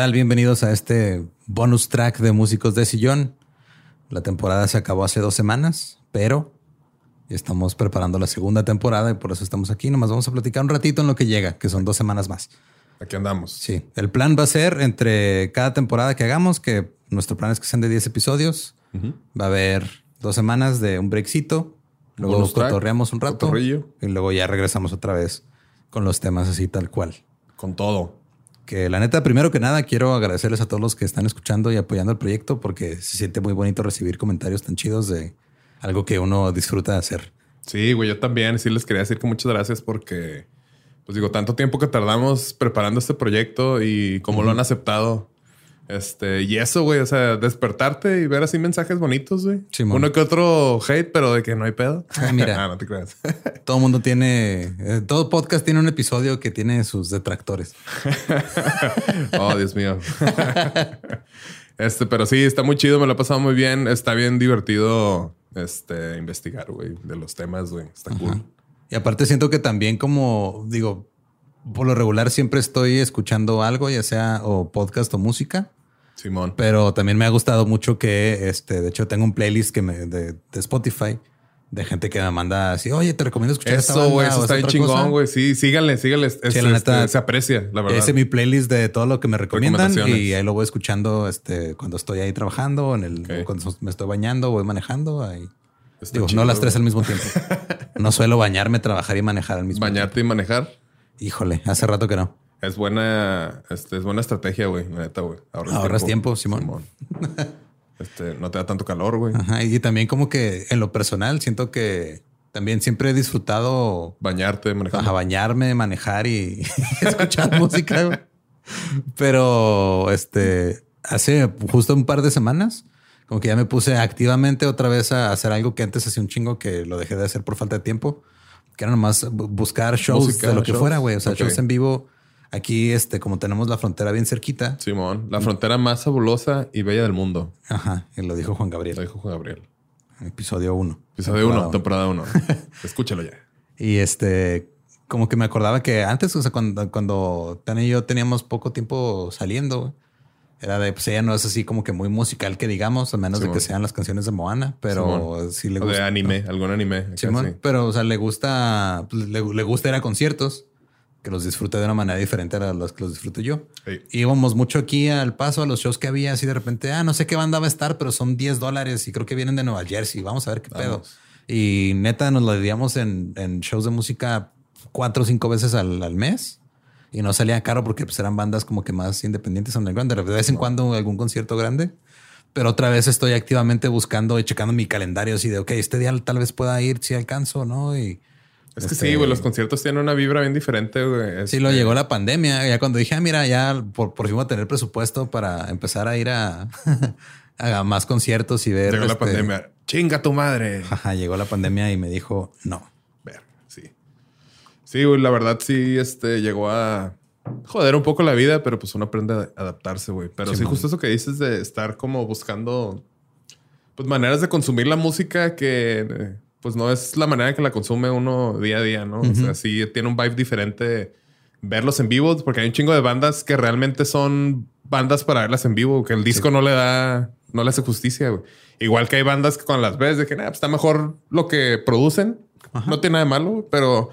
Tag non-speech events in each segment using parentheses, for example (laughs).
Tal? Bienvenidos a este bonus track de Músicos de Sillón. La temporada se acabó hace dos semanas, pero estamos preparando la segunda temporada y por eso estamos aquí. Nomás vamos a platicar un ratito en lo que llega, que son dos semanas más. Aquí andamos. Sí, el plan va a ser entre cada temporada que hagamos, que nuestro plan es que sean de 10 episodios. Va a haber dos semanas de un breakcito. Luego Bonus track, cotorreamos un rato cotorrillo. y luego ya regresamos otra vez con los temas así tal cual. Con todo. Que la neta, primero que nada, quiero agradecerles a todos los que están escuchando y apoyando el proyecto porque se siente muy bonito recibir comentarios tan chidos de algo que uno disfruta de hacer. Sí, güey, yo también. Sí les quería decir que muchas gracias porque, pues digo, tanto tiempo que tardamos preparando este proyecto y cómo lo han aceptado. Este, y eso, güey, o sea, despertarte y ver así mensajes bonitos, güey. Simón. Uno que otro hate, pero de que no hay pedo. Ah, mira. (laughs) Ah, no te creas. (laughs) Todo mundo tiene, eh, todo podcast tiene un episodio que tiene sus detractores. (laughs) oh, Dios mío. este, pero sí, está muy chido, me lo he pasado muy bien. Está bien divertido este, investigar, güey, de los temas, güey. Está cool. Y aparte siento que también como digo, por lo regular siempre estoy escuchando algo, ya sea o podcast o música. Simón. Pero también me ha gustado mucho que, este, de hecho, tengo un playlist que me, de, de Spotify de gente que me manda así, oye, te recomiendo escuchar esta Eso, banda güey, eso está esta bien otra cosa". chingón, güey. Sí, síganle, síganle. Es- Sí, la neta, este, se aprecia, la verdad. Ese es mi playlist de todo lo que me recomiendan y ahí lo voy escuchando este, cuando estoy ahí trabajando, en el, cuando me estoy bañando, voy manejando. Ahí. Digo, no las tres al mismo tiempo. (laughs) no suelo bañarme, trabajar y manejar al mismo Bañarte y manejar tiempo. Híjole, hace rato que no. Es buena, este, es buena estrategia, güey. la Neta, güey. Ahorras, Ahorras tiempo, Simón. Este, no te da tanto calor, güey. Ajá, y también como que en lo personal siento que también siempre he disfrutado Bañarte, manejar. Ajá, bañarme, manejar y (laughs) escuchar música. güey. Pero este hace justo un par de semanas, como que ya me puse activamente otra vez a hacer algo que antes hacía un chingo que lo dejé de hacer por falta de tiempo, que era nomás bu- buscar shows Música, de lo que shows. fuera, güey. O sea, shows en vivo. Aquí, este, como tenemos la frontera bien cerquita. Simón, la frontera más fabulosa y bella del mundo. Ajá, y lo dijo Juan Gabriel. Lo dijo Juan Gabriel. Episodio 1. Episodio 1, temporada 1. (laughs) Escúchalo ya. Y este, como que me acordaba que antes, o sea, cuando, cuando Tania y yo teníamos poco tiempo saliendo, era de, pues ella no es así como que muy musical que digamos, a menos de que sean las canciones de Moana, pero sí le gusta. O de anime, algún anime. Simón, pero o sea, le gusta, pues, le, gusta ir a conciertos que los disfrute de una manera diferente a los que los disfruto yo. Íbamos mucho aquí al paso a los shows que había, así de repente, ah, no sé qué banda va a estar, pero son 10 dólares y creo que vienen de Nueva Jersey. Vamos a ver qué pedo. Y neta, nos lo diríamos en, en, shows de música cuatro o cinco veces al, al, mes y no salía caro porque pues, eran bandas como que más independientes underground. De vez en cuando algún concierto grande. Pero otra vez estoy activamente buscando y checando mi calendario así de, ok, este día tal vez pueda ir si alcanzo, ¿no? Y es que sí, güey, los este, conciertos tienen una vibra bien diferente, güey. Sí, lo este llegó la pandemia. Ya cuando dije, ah, mira, ya por, por fin voy a tener presupuesto para empezar a ir a, (laughs) a más conciertos y ver. Llegó la este, pandemia. Chinga tu madre. Ajá, llegó la pandemia y me dijo no. Ver, sí. Sí, güey, la verdad sí, este llegó a joder un poco la vida, pero pues uno aprende a adaptarse, güey. Pero sí, justo eso que dices de estar como buscando pues maneras de consumir la música que pues no es la manera que la consume uno día a día, ¿no? O sea, sí tiene un vibe diferente verlos en vivo, porque hay un chingo de bandas que realmente son bandas para verlas en vivo, que el disco no le da, no le hace justicia, güey. Igual que hay bandas que cuando las ves de que pues está mejor lo que producen, no tiene nada de malo, pero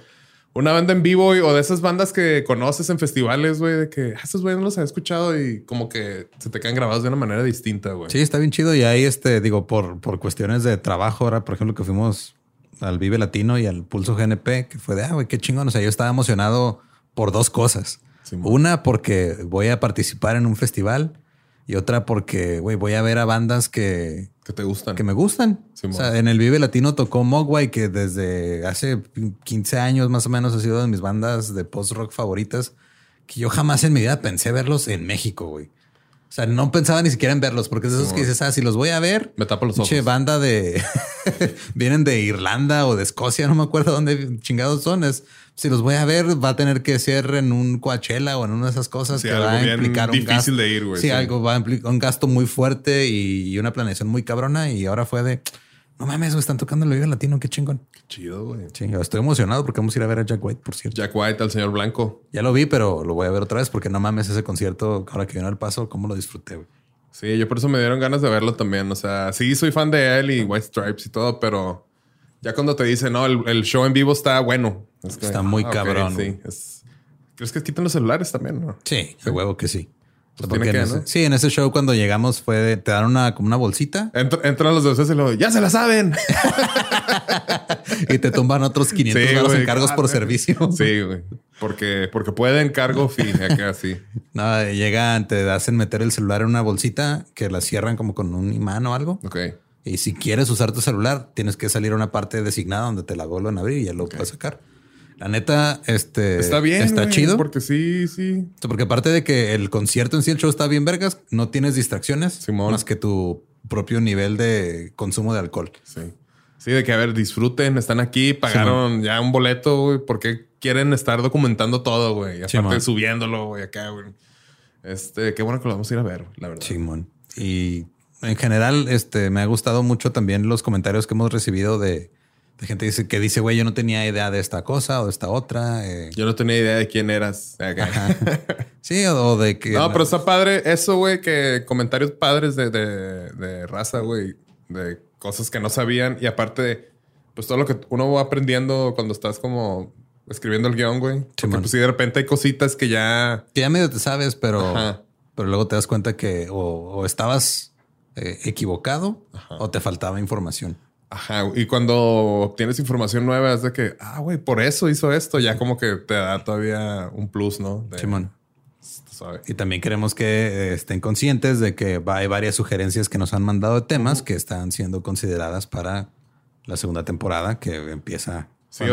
una banda en vivo o de esas bandas que conoces en festivales, güey, de que ah, esos güeyes no los he escuchado y como que se te quedan grabados de una manera distinta, güey. Sí, está bien chido. Y ahí, este, digo, por, por cuestiones de trabajo, ahora, por ejemplo, que fuimos al Vive Latino y al Pulso GNP, que fue de, ah, güey, qué chingón. O sea, yo estaba emocionado por dos cosas. Una, porque voy a participar en un festival y otra porque, güey, voy a ver a bandas que... Que te gustan. Que me gustan. o sea, en el Vive Latino tocó Mogwai, que desde hace 15 años más o menos ha sido de mis bandas de post-rock favoritas, que yo jamás en mi vida pensé verlos en México, güey. O sea, no pensaba ni siquiera en verlos, porque es esos que dices, ah, si los voy a ver, me tapo los ojos. Che, banda de (laughs) vienen de Irlanda o de Escocia, no me acuerdo dónde chingados son. Es si los voy a ver, va a tener que ser en un Coachella o en una de esas cosas que va a implicar un gasto. de ir, güey. Sí, algo va a implicar un gasto muy fuerte y una planeación muy cabrona. Y ahora fue de no mames, me están tocando el Vive Latino, qué chingón. Qué chido, güey. Sí, estoy emocionado porque vamos a ir a ver a Jack White, por cierto. Jack White, al señor Blanco. Ya lo vi, pero lo voy a ver otra vez porque no mames ese concierto, ahora que vino al paso, cómo lo disfruté, güey. Sí, yo por eso me dieron ganas de verlo también. O sea, sí, soy fan de él y White Stripes y todo, pero ya cuando te dicen, no, el, show en vivo está bueno. está muy ah, cabrón. sí, ¿Crees que quitan los celulares también? No? Sí, de huevo que sí. Pues sí, en ese show cuando llegamos fue te dan una como una bolsita. entran los dos y lo ya se la saben. (laughs) y te tumban otros 500 sí, encargos por servicio. Sí, güey. Porque, porque pueden cargo fee (laughs) acá sí. No, llegan, te hacen meter el celular en una bolsita que la cierran como con un imán o algo. Ok. Y si quieres usar tu celular, tienes que salir a una parte designada donde te la vuelvan a abrir y ya lo puedes sacar. La neta, este está bien, está chido. Porque sí, sí. Porque aparte de que el concierto en sí, el show está bien vergas, no tienes distracciones más que tu propio nivel de consumo de alcohol. Sí. Sí, de que a ver, disfruten, están aquí, pagaron ya un boleto, güey, porque quieren estar documentando todo, güey. Y aparte subiéndolo, güey, acá, güey. Este, qué bueno que lo vamos a ir a ver, la verdad. Simón. Y en general, este, me ha gustado mucho también los comentarios que hemos recibido de de gente dice, que dice, güey, yo no tenía idea de esta cosa o de esta otra. Eh. Yo no tenía idea de quién eras. sí, o, de que... No, pero está padre eso, güey, que comentarios padres de, de, raza, güey, de cosas que no sabían. Y aparte, pues todo lo que uno va aprendiendo cuando estás como escribiendo el guion, güey. Porque pues si de repente hay cositas que ya... Que ya medio te sabes, pero, pero luego te das cuenta que o, estabas eh, equivocado o te faltaba información. Ajá, y cuando obtienes información nueva es de que, ah, güey, por eso hizo esto, ya como que te da todavía un plus, ¿no? Simón. Y también queremos que eh, estén conscientes de que hay varias sugerencias que nos han mandado de temas que están siendo consideradas para la segunda temporada que empieza Sí,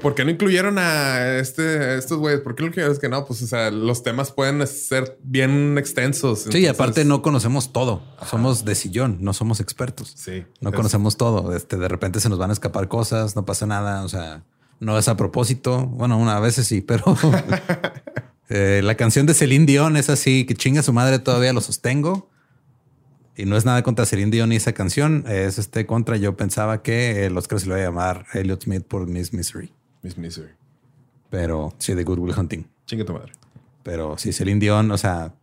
por, qué no incluyeron a este, estos güeyes? ¿Por qué lo incluyeron? Es que no, pues, o sea, los temas pueden ser bien extensos. Sí, y aparte no conocemos todo. Somos de sillón, no somos expertos. Sí. No conocemos todo. Este, de repente se nos van a escapar cosas, no pasa nada. O sea, no es a propósito. Bueno, una veces sí, pero (laughs) (laughs) Eh, la canción de Celine Dion es así, que chinga su madre, todavía lo sostengo. Y no es nada contra Celine Dion ni esa canción, es este contra. Yo pensaba que el Oscar se lo iba a llamar Elliot Smith por Miss Misery. Miss Misery. Pero sí, de Good Will Hunting. Chinga tu madre. Pero sí, Celine Dion, o sea,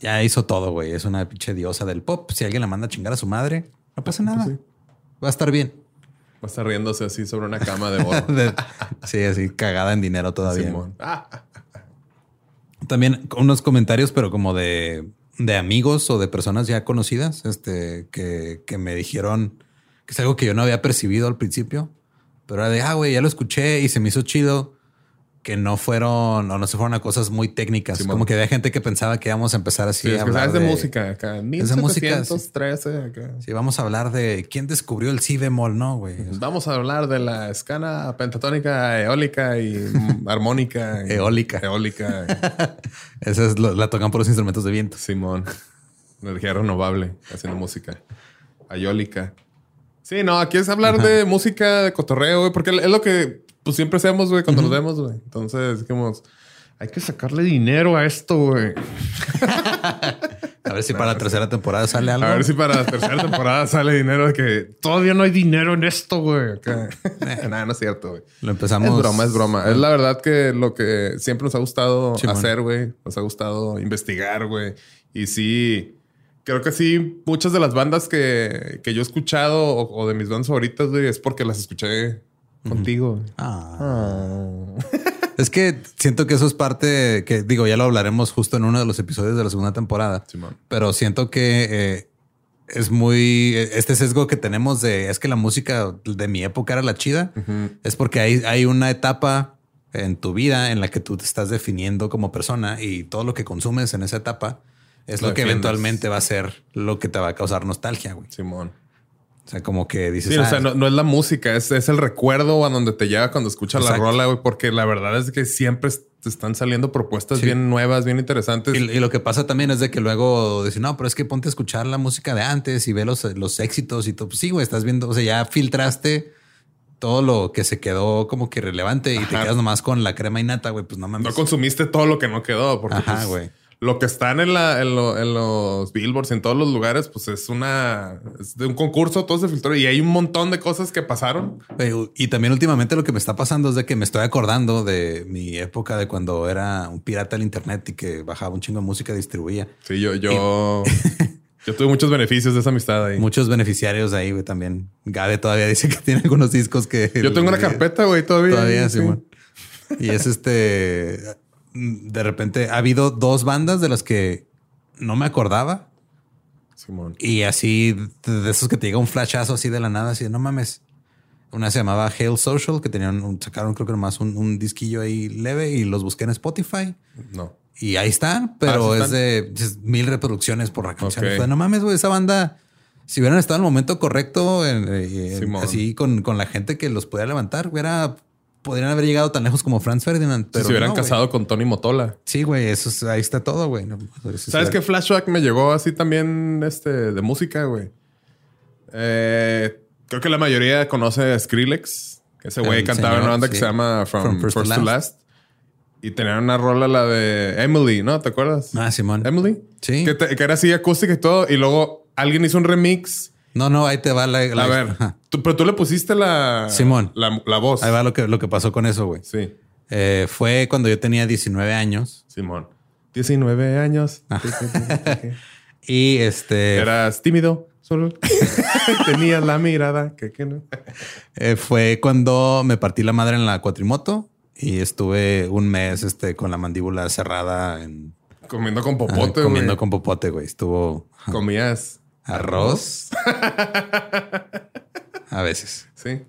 ya hizo todo, güey. Es una pinche diosa del pop. Si alguien la manda a chingar a su madre, no pasa nada. Pues sí. Va a estar bien. Va a estar riéndose así sobre una cama de oro. (laughs) Sí, así cagada en dinero todavía. Simón. También unos comentarios, pero como de, de amigos o de personas ya conocidas, este, que, que me dijeron que es algo que yo no había percibido al principio, pero era de, ah, güey, ya lo escuché y se me hizo chido que no fueron o no se fueron a cosas muy técnicas. Como que había gente que pensaba que íbamos a empezar así sí, a es que hablar sabes de, música acá. de música. 1713 acá. Sí, vamos a hablar de quién descubrió el si bemol, ¿no, güey? Vamos a hablar de la escala pentatónica, eólica y (laughs) armónica. y- Eólica. Eólica. (laughs) Esa es lo- la tocan por los instrumentos de viento. Simón. Energía renovable, haciendo música. Ayólica. Sí, no, aquí es hablar de música, de cotorreo, güey, porque es lo que pues siempre hacemos, güey, cuando nos vemos, güey. Entonces, dijimos, hay que sacarle dinero a esto, güey. (laughs) A ver si para la tercera temporada sale algo. A ver si para la tercera temporada sale dinero de que todavía no hay dinero en esto, güey. (laughs) Nada, no es cierto, güey. Lo empezamos. Es broma, es broma. Es la verdad que lo que siempre nos ha gustado Simón. hacer, güey. Nos ha gustado investigar, güey. Y sí, creo que sí, muchas de las bandas que, que yo he escuchado o, o de mis bandas favoritas, güey, es porque las escuché contigo. güey. Ah. Es que siento que eso es parte que digo, ya lo hablaremos justo en uno de los episodios de la segunda temporada. Simón. Pero siento que eh, es muy este sesgo que tenemos de es que la música de mi época era la chida. Es porque hay, hay una etapa en tu vida en la que tú te estás definiendo como persona y todo lo que consumes en esa etapa es Lo lo, que defiendes. eventualmente va a ser lo que te va a causar nostalgia, güey. Simón. O sea, como que dices, Sí, o "Ah, sea, no, no es la música, es, es el recuerdo a donde te lleva cuando escuchas la rola, güey, porque la verdad es que siempre te están saliendo propuestas Sí. bien nuevas, bien interesantes. Y, y lo que pasa también es de que luego dicen, no, pero es que ponte a escuchar la música de antes y ve los, los éxitos y todo. Pues sí, güey, estás viendo, o sea, ya filtraste todo lo que se quedó como que relevante y te quedas nomás con la crema y nata, güey, pues no mames. No consumiste todo lo que no quedó. Porque Ajá, pues, güey. Lo que están en, la, en, lo- en los billboards, en todos los lugares, pues es una es de un concurso, todo se filtró y hay un montón de cosas que pasaron. Y también últimamente lo que me está pasando es de que me estoy acordando de mi época de cuando era un pirata del internet y que bajaba un chingo de música y distribuía. Sí, yo, yo, (laughs) yo tuve muchos beneficios de esa amistad ahí. Muchos beneficiarios ahí, güey, también. Gabe todavía dice que tiene algunos discos que... Yo tengo una carpeta, güey, todavía. Todavía, sí. Simón. Y es este. De repente ha habido dos bandas de las que no me acordaba. Simón. Y así, de esos que te llega un flashazo así de la nada, así de no mames. Una se llamaba Hail Social, que tenían un- sacaron creo que nomás un, un disquillo ahí leve y los busqué en Spotify. No. Y ahí están, pero Ah, ¿sí es de mil reproducciones por la canción. No mames, güey, esa banda, si hubieran estado en el momento correcto, en- en- Simón. así con, con la gente que los podía levantar, hubiera, podrían haber llegado tan lejos como Franz Ferdinand. Si Pero se hubieran no, casado con Tony Motola. Sí, güey, eso es- ahí está todo, güey. No, ¿Sabes es- qué flashback me llegó así también este, de música, güey? Eh, creo que la mayoría conoce a Skrillex. Ese güey cantaba en una banda que se llama From, From First, First to Last. Y tenían una rola, la de Emily, ¿no? ¿Te acuerdas? Ah, Simón. Emily. Sí. Que, te- que era así acústica y todo. Y luego alguien hizo un remix. No, no, ahí te va la. la- a ver, tú- pero tú le pusiste la, Simón. la, la voz. Ahí va lo que, lo que pasó con eso, güey. Sí, Eh, fue cuando yo tenía 19 años Simón. 19 años. Ah. (laughs) (laughs) y este Eras tímido. Solo (laughs) tenías la mirada que, que no. eh, fue cuando me partí la madre en la cuatrimoto y estuve un mes este, con la mandíbula cerrada en Comiendo con popote, comiendo güey. con popote, güey. Estuvo Comías arroz. (laughs) A veces. Sí.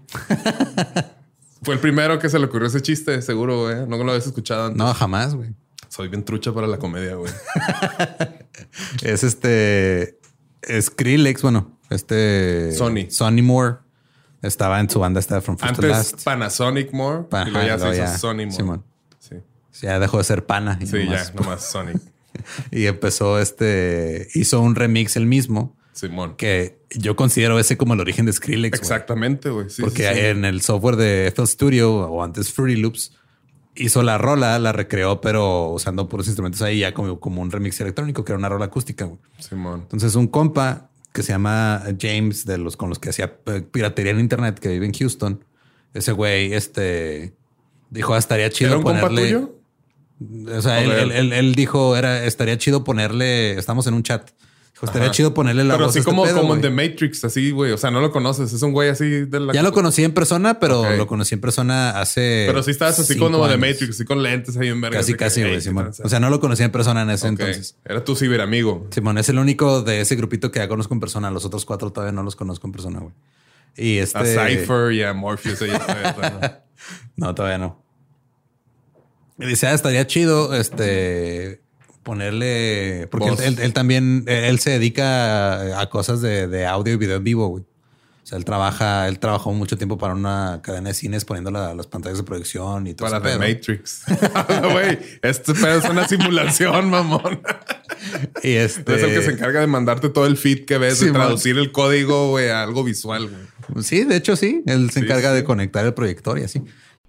Fue el primero que se le ocurrió ese chiste, seguro, güey. No lo habías escuchado antes. No, jamás, güey. Soy bien trucha para la comedia, güey. (laughs) Es este Skrillex, bueno, este Sony. Sonny Moore estaba en su banda esta From First to Antes Last. Panasonic More. Pa- y luego ya se hizo ya, Sony More. Simón. Sí. Ya dejó de ser pana. y Sí, nomás- ya, nomás Sonic. (laughs) Y empezó este, hizo un remix el mismo, Simón. que yo considero ese como el origen de Skrillex. Exactamente, güey. Sí, Porque sí, sí. en el software de FL Studio o antes Fruity Loops, hizo la rola, la recreó, pero usando puros instrumentos ahí, ya como, como un remix electrónico, que era una rola acústica. güey. Simón. Entonces, un compa que se llama James, de los con los que hacía eh, piratería en internet, que vive en Houston, ese güey, este dijo, "Ah, estaría chido ¿Era un compa ponerle. tuyo? O sea, él- él- él dijo, era, estaría chido ponerle, estamos en un chat. Dijo, estaría chido ponerle la Pero voz así a este como, pedo, como en güey". The Matrix, así, güey. O sea, no lo conoces. Es un güey así de la. Ya lo conocí en persona, pero lo conocí en persona hace. Pero sí estabas así como The. Matrix, así con lentes ahí en verga. Casi, así casi, güey, ¿qué Simón. O sea, no lo conocí en persona en ese entonces. Era tu ciberamigo. Simón es el único de ese grupito que ya conozco en persona. Los otros cuatro todavía no los conozco en persona, güey. Y este. A Cypher y a Morpheus. (laughs) ¿no? No, todavía no. Y dice, ah, estaría chido este ponerle. Porque él, él- él también él se dedica a, cosas de, de audio y video en vivo, güey. O sea, él trabaja, él trabajó mucho tiempo para una cadena de cines poniendo la- las pantallas de proyección y todo Para ese The pedo. Matrix. (laughs) Güey, este pedo es una simulación, (laughs) mamón. Y este. Es el que se encarga de mandarte todo el feed que ves, Sí, de man. traducir el código, güey, a algo visual, güey. Sí, de hecho, sí. Él se Sí, encarga sí. de conectar el proyector y así.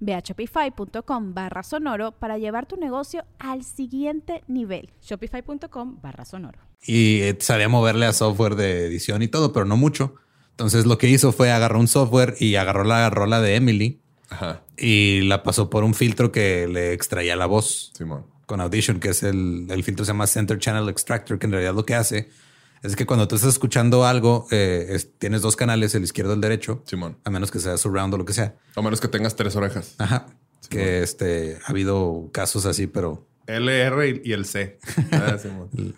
Ve a shopify.com barra sonoro para llevar tu negocio al siguiente nivel. Shopify.com barra sonoro. Y eh, sabía moverle a software de edición y todo, pero no mucho. Entonces lo que hizo fue agarró un software y agarró la rola de Emily Ajá, y la pasó por un filtro que le extraía la voz Simón. con Audition, que es el, el filtro se llama Center Channel Extractor, que en realidad lo que hace es que cuando tú estás escuchando algo, eh, es- tienes dos canales, el izquierdo y el derecho, Simón. a menos que sea surround o lo que sea. A menos que tengas tres orejas. Ajá. que este ha habido casos así, pero L, R y el C. (laughs) Ah.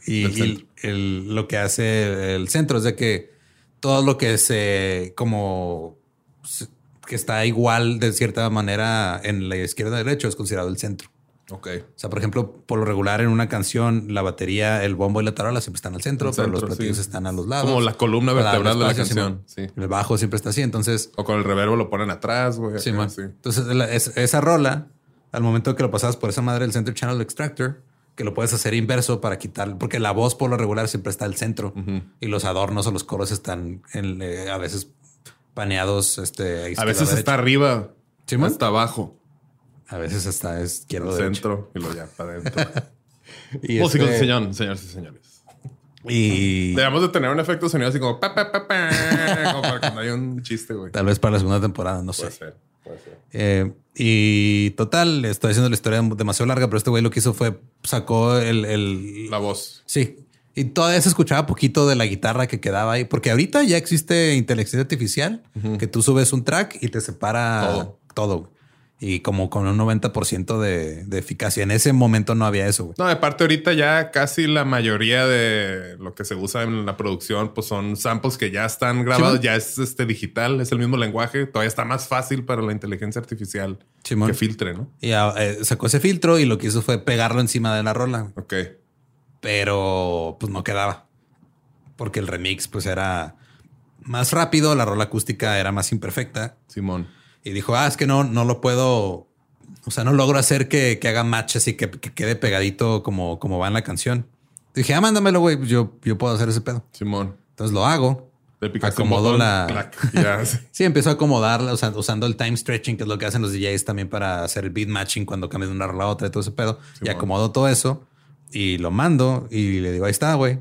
Y, el- lo que hace el centro es de que todo lo que se como que está igual de cierta manera en la izquierda y derecho es considerado el centro. Ok. O sea, por ejemplo, por lo regular en una canción, la batería, el bombo y la tarola siempre están al centro, pero los platillos sí. están a los lados. Como la columna vertebral de la canción. Sí. El bajo siempre está así. Entonces, O con el reverbo lo ponen atrás, güey. Sí, acá, man. sí. Entonces, la- es- esa rola, al momento que lo pasas por esa madre del Center Channel Extractor, que lo puedes hacer inverso para quitar, porque la voz por lo regular siempre está al centro y los adornos o los coros están en, eh, a veces paneados. Este, A veces está arriba, Sí, man. hasta abajo, a veces está izquierdo, al derecho. centro y luego ya para adentro. (laughs) Y, Músicos este, de señor, señores y señores. y Debemos de tener un efecto sonido así como pa, pa, pa, pa, como para cuando hay un chiste, güey. tal vez para la segunda temporada, no sé. Puede ser, puede ser. Eh, y total, estoy haciendo la historia demasiado larga, pero este güey lo que hizo fue sacó el, el, La voz. Sí. Y todavía se escuchaba poquito de la guitarra que quedaba ahí, porque ahorita ya existe inteligencia artificial que tú subes un track y te separa Todo. todo. Y como con un 90% de, de eficacia. En ese momento no había eso, güey. No, aparte ahorita ya casi la mayoría de lo que se usa en la producción pues son samples que ya están grabados, ya es este digital, es el mismo lenguaje, todavía está más fácil para la inteligencia artificial Simón. que filtre, ¿no? Y ah, eh, sacó ese filtro y lo que hizo fue pegarlo encima de la rola, Ok. pero pues no quedaba. Porque el remix pues era más rápido, la rola acústica era más imperfecta. Simón. Y dijo, ah, es que no, no lo puedo, o sea, no logro hacer que, que haga match así que, que quede pegadito como, como va en la canción. Dije, ah, mándamelo, güey, pues yo, yo puedo hacer ese pedo. Simón. Entonces lo hago. Le Acomodo botón, la- clac, y ya. sí. (laughs) Sí, empiezo a acomodarla usa- usando el time stretching, que es lo que hacen los DJs también para hacer el beat matching cuando cambias de una rola a otra y todo ese pedo. y acomodo todo eso y lo mando y le digo, ahí está, güey.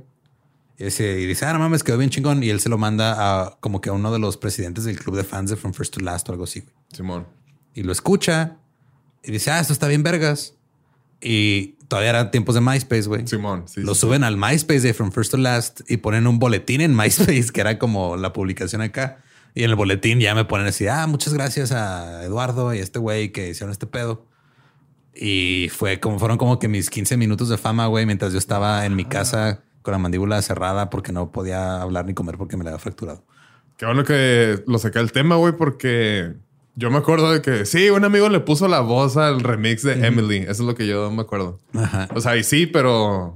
Y dice, ah, no mames, quedó bien chingón. Y él se lo manda a como que a uno de los presidentes del club de fans de From First to Last o algo así. Simón. y lo escucha y dice, ah, esto está bien vergas. Y todavía eran tiempos de MySpace, güey. Simón, sí. Lo sí, suben al MySpace de From First to Last y ponen un boletín en MySpace, (laughs) que era como la publicación acá. Y en el boletín ya me ponen así, ah, muchas gracias a Eduardo y a este güey que hicieron este pedo. Y fue como, fueron como que mis 15 minutos de fama, güey, mientras yo estaba en mi casa con la mandíbula cerrada porque no podía hablar ni comer porque me la había fracturado. Qué bueno que lo saqué el tema, güey, porque yo me acuerdo de que sí, un amigo le puso la voz al remix de Emily. Eso es lo que yo me acuerdo. Ajá. O sea, y sí, pero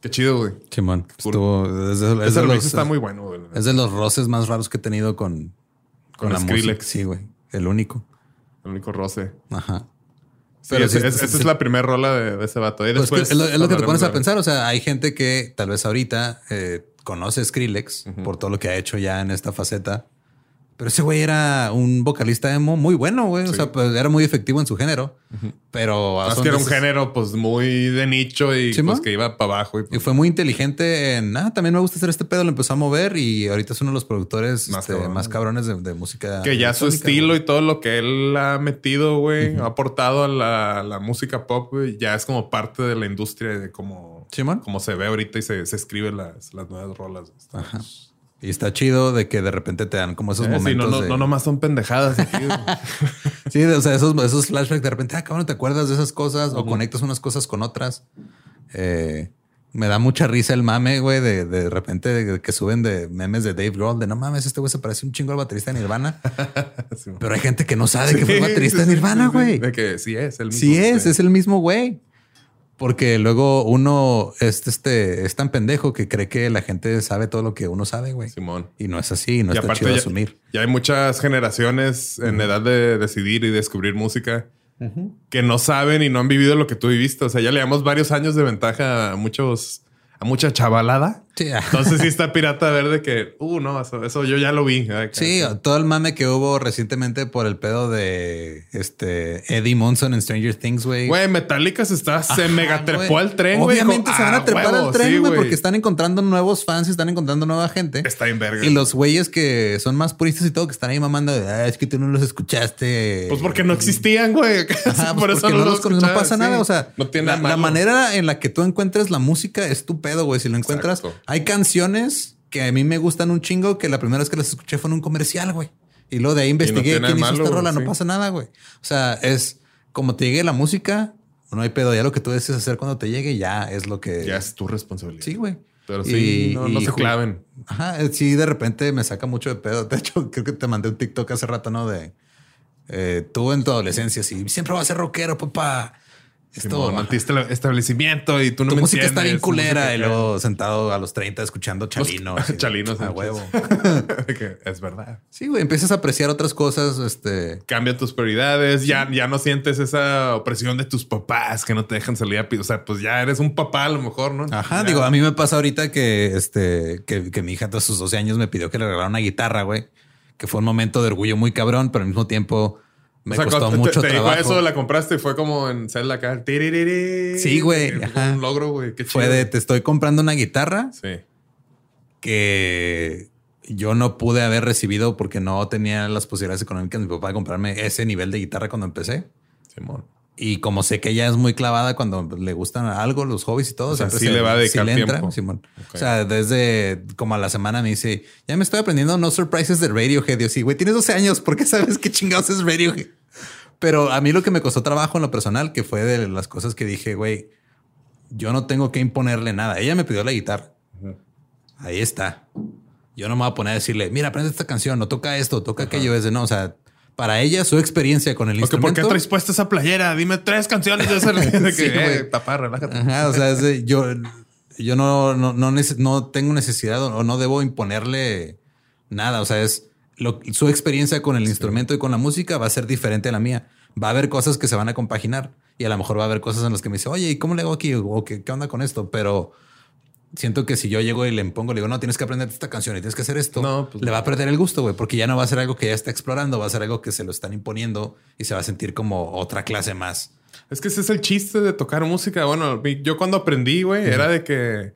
qué chido, güey. Simón, estuvo, es de, es Ese remix los, está muy bueno, güey. es de los roces más raros que he tenido con, Con la Skrillex. música. Sí, güey. El único. El único roce. Ajá. Pero sí, sí, esa es la primera rola de, de ese vato. Y Pues después es, lo, es lo que te pones a pensar. O sea, hay gente que tal vez ahorita eh, conoce Skrillex por todo lo que ha hecho ya en esta faceta. Pero ese güey era un vocalista emo muy bueno, güey. O sea, pues era muy efectivo en su género. Pero son que era un esos- género pues muy de nicho y Sí, pues que iba para abajo. Y, Y pues, fue muy inteligente en, ah, también me gusta hacer este pedo. Lo empezó a mover y ahorita es uno de los productores Más este, cabrones. más cabrones de, de música. que ya su estilo güey. y todo lo que él ha metido, güey, ha aportado a la, la música pop, güey, ya es como parte de la industria de cómo, cómo se ve ahorita y se, se escriben las, las nuevas rolas. Ajá. Y está chido de que de repente te dan como esos Eh, sí, momentos. no, no, de- no nomás son pendejadas. aquí. (laughs) Sí, o sea, esos, esos flashbacks de repente, ah, cabrón, te acuerdas de esas cosas o conectas unas cosas con otras. Eh, me da mucha risa el mame, güey, de, de repente de que suben de memes de Dave Grohl, de no mames, este güey se parece un chingo al baterista de Nirvana. (laughs) Sí, Pero hay gente que no sabe que fue Sí, baterista sí, de sí, Nirvana, sí, sí. güey. De que sí es el mismo. Sí es, es el mismo güey. Porque luego uno es, este, es tan pendejo que cree que la gente sabe todo lo que uno sabe, güey. Simón. Y no es así, no y está aparte chido ya, asumir. ya hay muchas generaciones en edad de decidir y descubrir música que no saben y no han vivido lo que tú viviste. O sea, ya le damos varios años de ventaja a muchos, a mucha chavalada. Sí, (laughs) Entonces sí está pirata verde que, uh, no, eso, eso yo ya lo vi. Ay, Sí, todo el mame que hubo recientemente por el pedo de este Eddie Monson en Stranger Things, güey. Güey, Metallica se está, se Ajá, mega trepó güey. al tren, güey. Obviamente se van a "Ah, trepar al tren, sí, güey, porque están encontrando nuevos fans y están encontrando nueva gente. Está en verga. Y los güeyes que son más puristas y todo, que están ahí mamando, de, "Ah, es que tú no los escuchaste. Pues porque no existían, güey. (laughs) Por pues eso no, no, los pasa nada. O sea, no tiene la, manera en la que tú encuentres la música es tu pedo, güey. Si lo encuentras, Exacto. Hay canciones que a mí me gustan un chingo que la primera vez que las escuché fue en un comercial, güey. Y luego de ahí investigué tiene quién hizo malo, esta rola, no pasa nada, güey. O sea, es como te llegue la música, no hay pedo. Ya lo que tú decides hacer cuando te llegue, ya es lo que. Ya es tu responsabilidad. Sí, güey. Pero sí, Y- no, no y se claven. Ajá, eh, sí, de repente me saca mucho de pedo. (laughs) De hecho, creo que te mandé un TikTok hace rato, ¿no? De eh, tú en tu adolescencia, sí, siempre vas a ser rockero, papá. Esto, Simón, ajá, antiste- establecimiento y tú no tu me música está bien culera y luego sentado a los 30 escuchando (laughs) chalinos. Chalinos, a huevo. (laughs) Es verdad. Sí, güey, empiezas a apreciar otras cosas, este... Cambian tus prioridades, ya, ya no sientes esa opresión de tus papás que no te dejan salir a O sea, pues ya eres un papá a lo mejor, ¿no? Ajá, Ya. digo, a mí me pasa ahorita que, este, que, que mi hija a sus 12 años me pidió que le regalara una guitarra, güey, que fue un momento de orgullo muy cabrón, pero al mismo tiempo me O sea, costó te- mucho te, dijo trabajo. eso, la compraste y fue como en Zelda acá. Sí, güey, Fue. Un logro, güey. Qué Fue chido. de, te estoy comprando una guitarra Sí. que yo no pude haber recibido porque no tenía las posibilidades económicas de mi papá de comprarme ese nivel de guitarra cuando empecé. Simón. Y como sé que ella es muy clavada cuando le gustan algo, los hobbies y todo, O sea, siempre sí le va a dedicar entra, tiempo. Simón. O sea, desde como a la semana me dice, ya me estoy aprendiendo No Surprises de Radiohead. Yo sí, güey, tienes 12 años, ¿por qué sabes qué chingados es Radiohead? Pero a mí lo que me costó trabajo en lo personal, que fue de las cosas que dije, güey, yo no tengo que imponerle nada. Ella me pidió la guitarra. Ahí está. Yo no me voy a poner a decirle, mira, aprende esta canción, no toca esto, toca aquello. Es de no, o sea, para ella su experiencia con el Porque, ¿Por instrumento. qué traes puesta esa playera? Dime tres canciones de (laughs) de que, Sí, eh, papá, relájate. Ajá, o sea, es de- yo, yo no, no, no, no tengo necesidad o no debo imponerle nada. O sea, es lo, su experiencia con el instrumento y con la música va a ser diferente a la mía. Va a haber cosas que se van a compaginar y a lo mejor va a haber cosas en las que me dice, oye, ¿y cómo le hago aquí? O ¿qué, qué onda con esto? Pero siento que si yo llego y le impongo, le digo, no, tienes que aprender esta canción y tienes que hacer esto, No, pues le va a perder el gusto, güey, porque ya no va a ser algo que ya está explorando, va a ser algo que se lo están imponiendo y se va a sentir como otra clase más. Es que ese es el chiste de tocar música. Bueno, yo cuando aprendí, güey, era de que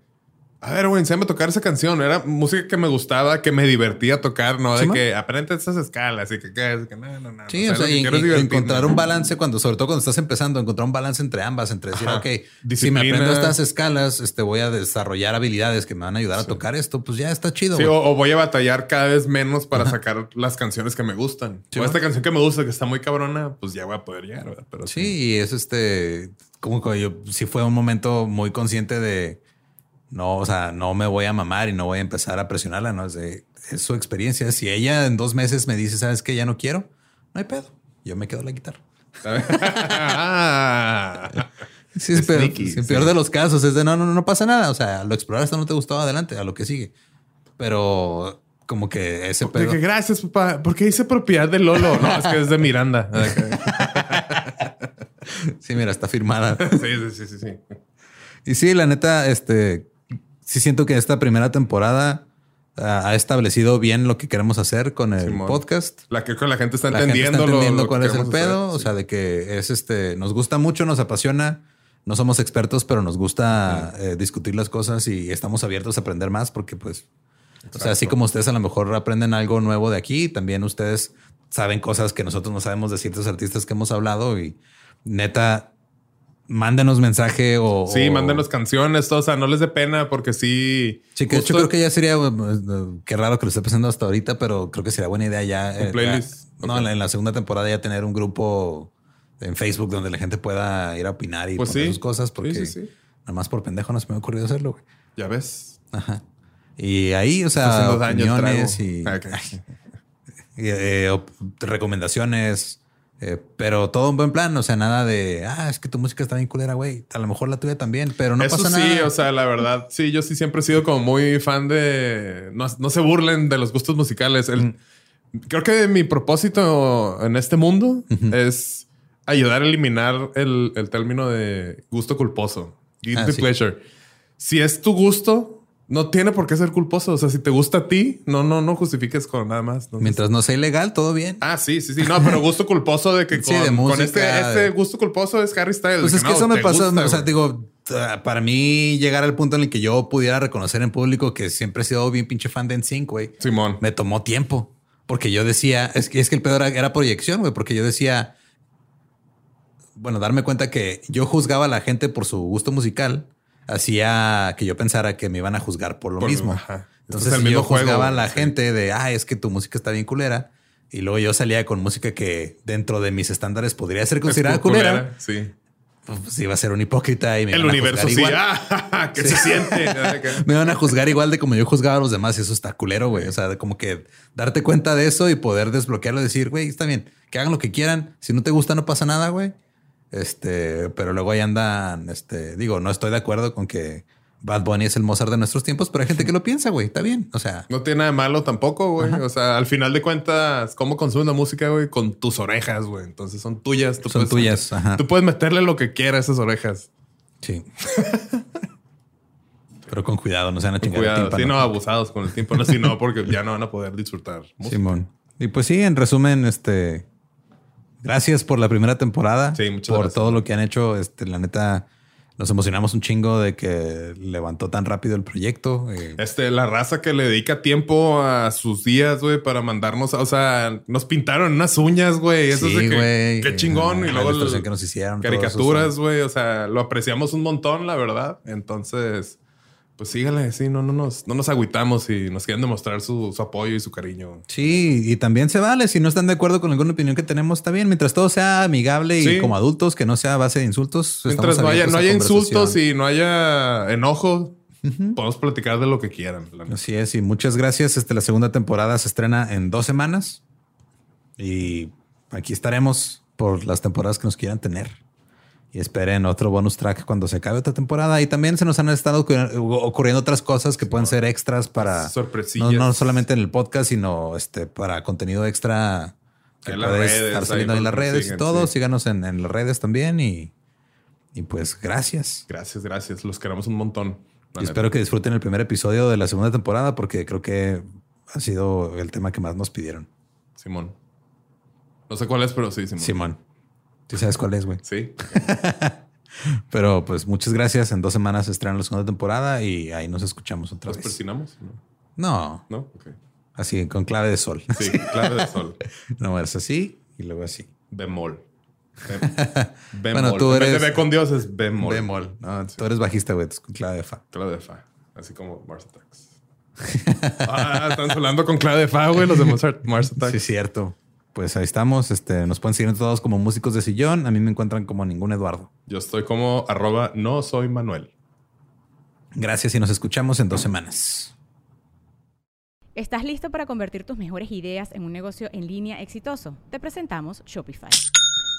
a ver, güey, enséñame a tocar esa canción. Era música que me gustaba, que me divertía tocar, ¿no? Sí, de man. que aprende estas escalas y que, que, que no, no, no. Sí, o sea, y- encontrar un balance cuando, sobre todo cuando estás empezando, encontrar un balance entre ambas, entre decir, Ajá. ok, si me aprendo estas escalas, este, voy a desarrollar habilidades que me van a ayudar a tocar esto, pues ya está chido. Sí, o, o voy a batallar cada vez menos para sacar las canciones que me gustan. Sí, o man. esta canción que me gusta, que está muy cabrona, pues ya voy a poder llegar, ¿verdad? Pero Sí, y es este, como que yo sí fue un momento muy consciente de no, o sea, no me voy a mamar y no voy a empezar a presionarla, no es de es su experiencia. Si ella en dos meses me dice, sabes que ya no quiero, no hay pedo. Yo me quedo la guitarra. (laughs) Sí, es peor, Sneaky, sí, peor de los casos es de no, no, no pasa nada. O sea, lo exploraste, no te gustó, adelante, a lo que sigue. Pero como que ese pedo. que gracias, papá. porque hice propiedad de Lolo? No, es que es de Miranda. (laughs) Sí, mira, está firmada. (laughs) sí, sí, sí, sí, sí. Y sí, la neta, este, sí siento que esta primera temporada ah, ha establecido bien lo que queremos hacer con el Simón. podcast. La que con la gente está La gente entendiendo, está lo- entendiendo lo que cuál es el pedo. hacer, O sea, de que es este, nos gusta mucho, nos apasiona. No somos expertos, pero nos gusta eh, discutir las cosas y estamos abiertos a aprender más porque, pues, o sea, así como ustedes a lo mejor aprenden algo nuevo de aquí, también ustedes saben cosas que nosotros no sabemos de ciertos artistas que hemos hablado y neta, mándenos mensaje o... Sí, o- mándenos canciones, todo, o sea, no les dé pena porque sí. Sí, que justo- creo que ya sería, eh, qué raro que lo esté pasando hasta ahorita, pero creo que sería buena idea ya. eh, playlist. ya- no, en la- segunda temporada ya tener un grupo en Facebook donde la gente pueda ir a opinar y Pues poner sí. sus cosas porque Sí, sí, sí. nada más por pendejo no se me ha ocurrido hacerlo. güey. Ya ves. Ajá. Y ahí, o sea, daño opiniones y, Ah, ok. (laughs) y, eh, recomendaciones, eh, pero todo en buen plan. O sea, nada de, ah, es que tu música está bien culera, güey. A lo mejor la tuya también, pero no Eso pasa sí, nada. o sea, la verdad, sí, yo sí siempre he sido como muy fan de. No, no se burlen de los gustos musicales. El- Mm. Creo que mi propósito en este mundo es ayudar a eliminar el, el término de gusto culposo. Guilty Ah, sí. pleasure. Si es tu gusto, no tiene por qué ser culposo. O sea, si te gusta a ti, no, no, no justifiques con nada más. Mientras no sea ilegal, todo bien. Ah, sí, sí, sí. No, pero gusto culposo de que (laughs) Sí, con, este, de- este gusto culposo es Harry Styles. Pues es que no, eso me pasa, gusta, o sea, digo, ah, para mí llegar al punto en el que yo pudiera reconocer en público que siempre he sido bien pinche fan de NSYNC, güey, Simón. me tomó tiempo. Porque yo decía, es que, es que el peor era, era proyección, güey, porque yo decía, bueno, darme cuenta que yo juzgaba a la gente por su gusto musical, hacía que yo pensara que me iban a juzgar por lo Por- mismo. ajá. Entonces, si yo juego, juzgaba a la sí. gente de, ah, es que tu música está bien culera, y luego yo salía con música que dentro de mis estándares podría ser considerada culera, Sí. pues iba a ser un hipócrita y me El a universo sí. igual. Ah, (laughs) ¿Qué se siente? (laughs) Me van a juzgar igual de como yo juzgaba a los demás y eso está culero, güey. O sea, como que darte cuenta de eso y poder desbloquearlo y decir, güey, está bien, que hagan lo que quieran. Si no te gusta, no pasa nada, güey. Este, pero luego ahí andan, este, digo, no estoy de acuerdo con que Bad Bunny es el Mozart de nuestros tiempos, pero hay gente que lo piensa, güey. Está bien. O sea, No tiene nada de malo tampoco, güey. O sea, al final de cuentas, ¿cómo consumes la música, güey? Con tus orejas, güey. Entonces son tuyas. Tú Son puedes- tuyas, ajá. Tú puedes meterle lo que quieras a esas orejas. sí. pero con cuidado, no se van a chingar el cuidado. tímpano. Sí, no abusados con el tiempo. No, si no, porque ya no van a poder disfrutar. música. Simón. Y pues sí, en resumen, este. Gracias por la primera temporada. Sí, muchas Por gracias. todo lo que han hecho. Este, la neta, nos emocionamos un chingo de que levantó tan rápido el proyecto. Eh, Este, la raza que le dedica tiempo a sus días, güey, para mandarnos, o sea, nos pintaron unas uñas, güey. Eso sí, es de que, güey. qué chingón. Y luego la el- que nos hicieron. todo eso caricaturas, güey. O sea, lo apreciamos un montón, la verdad. Entonces, pues síganle, sí, no, no nos, no nos agüitamos y nos quieren demostrar su, su apoyo y su cariño. Sí, y también se vale. Si no están de acuerdo con alguna opinión que tenemos, está bien. Mientras todo sea amigable y Sí. como adultos, que no sea a base de insultos. Mientras no haya, no haya insultos y no haya enojo, podemos platicar de lo que quieran. Así es, y muchas gracias. Este, la segunda temporada se estrena en dos semanas y aquí estaremos por las temporadas que nos quieran tener. Y esperen otro bonus track cuando se acabe otra temporada. Y también se nos han estado ocurri- ocurriendo otras cosas que pueden ser extras para Sorpresillas. no, no solamente en el podcast, sino este para contenido extra que En redes, estar saliendo ahí en las redes y todo. sí. Síganos en, en las redes también y, y pues gracias. Gracias, gracias. Los queremos un montón. Y espero que disfruten el primer episodio de la segunda temporada porque creo que ha sido el tema que más nos pidieron. Simón. No sé cuál es, pero sí, Simón. Simón. ¿Tú sabes cuál es, güey? Sí. (laughs) Pero pues muchas gracias. En dos semanas estrenan la segunda temporada y ahí nos escuchamos otra ¿Nos vez. persinamos? No, No. Ok. así con clave de sol. Sí, clave de sol. (laughs) No, es así y luego así. Bemol. Bem- (laughs) Bemol. Bueno, tú En eres- B con Dios es bemol. Bemol. No, Tú eres bajista, güey. con clave de fa. Clave de fa. Así como Mars Attacks. ah, están hablando con clave de fa, güey, los de Mars Attacks. Sí, cierto. Pues ahí estamos. Este, nos pueden seguir todos como músicos de sillón. A mí me encuentran como ningún Eduardo. Yo estoy como arroba no soy Manuel. Gracias y nos escuchamos en dos semanas. ¿Estás listo para convertir tus mejores ideas en un negocio en línea exitoso? Te presentamos Shopify.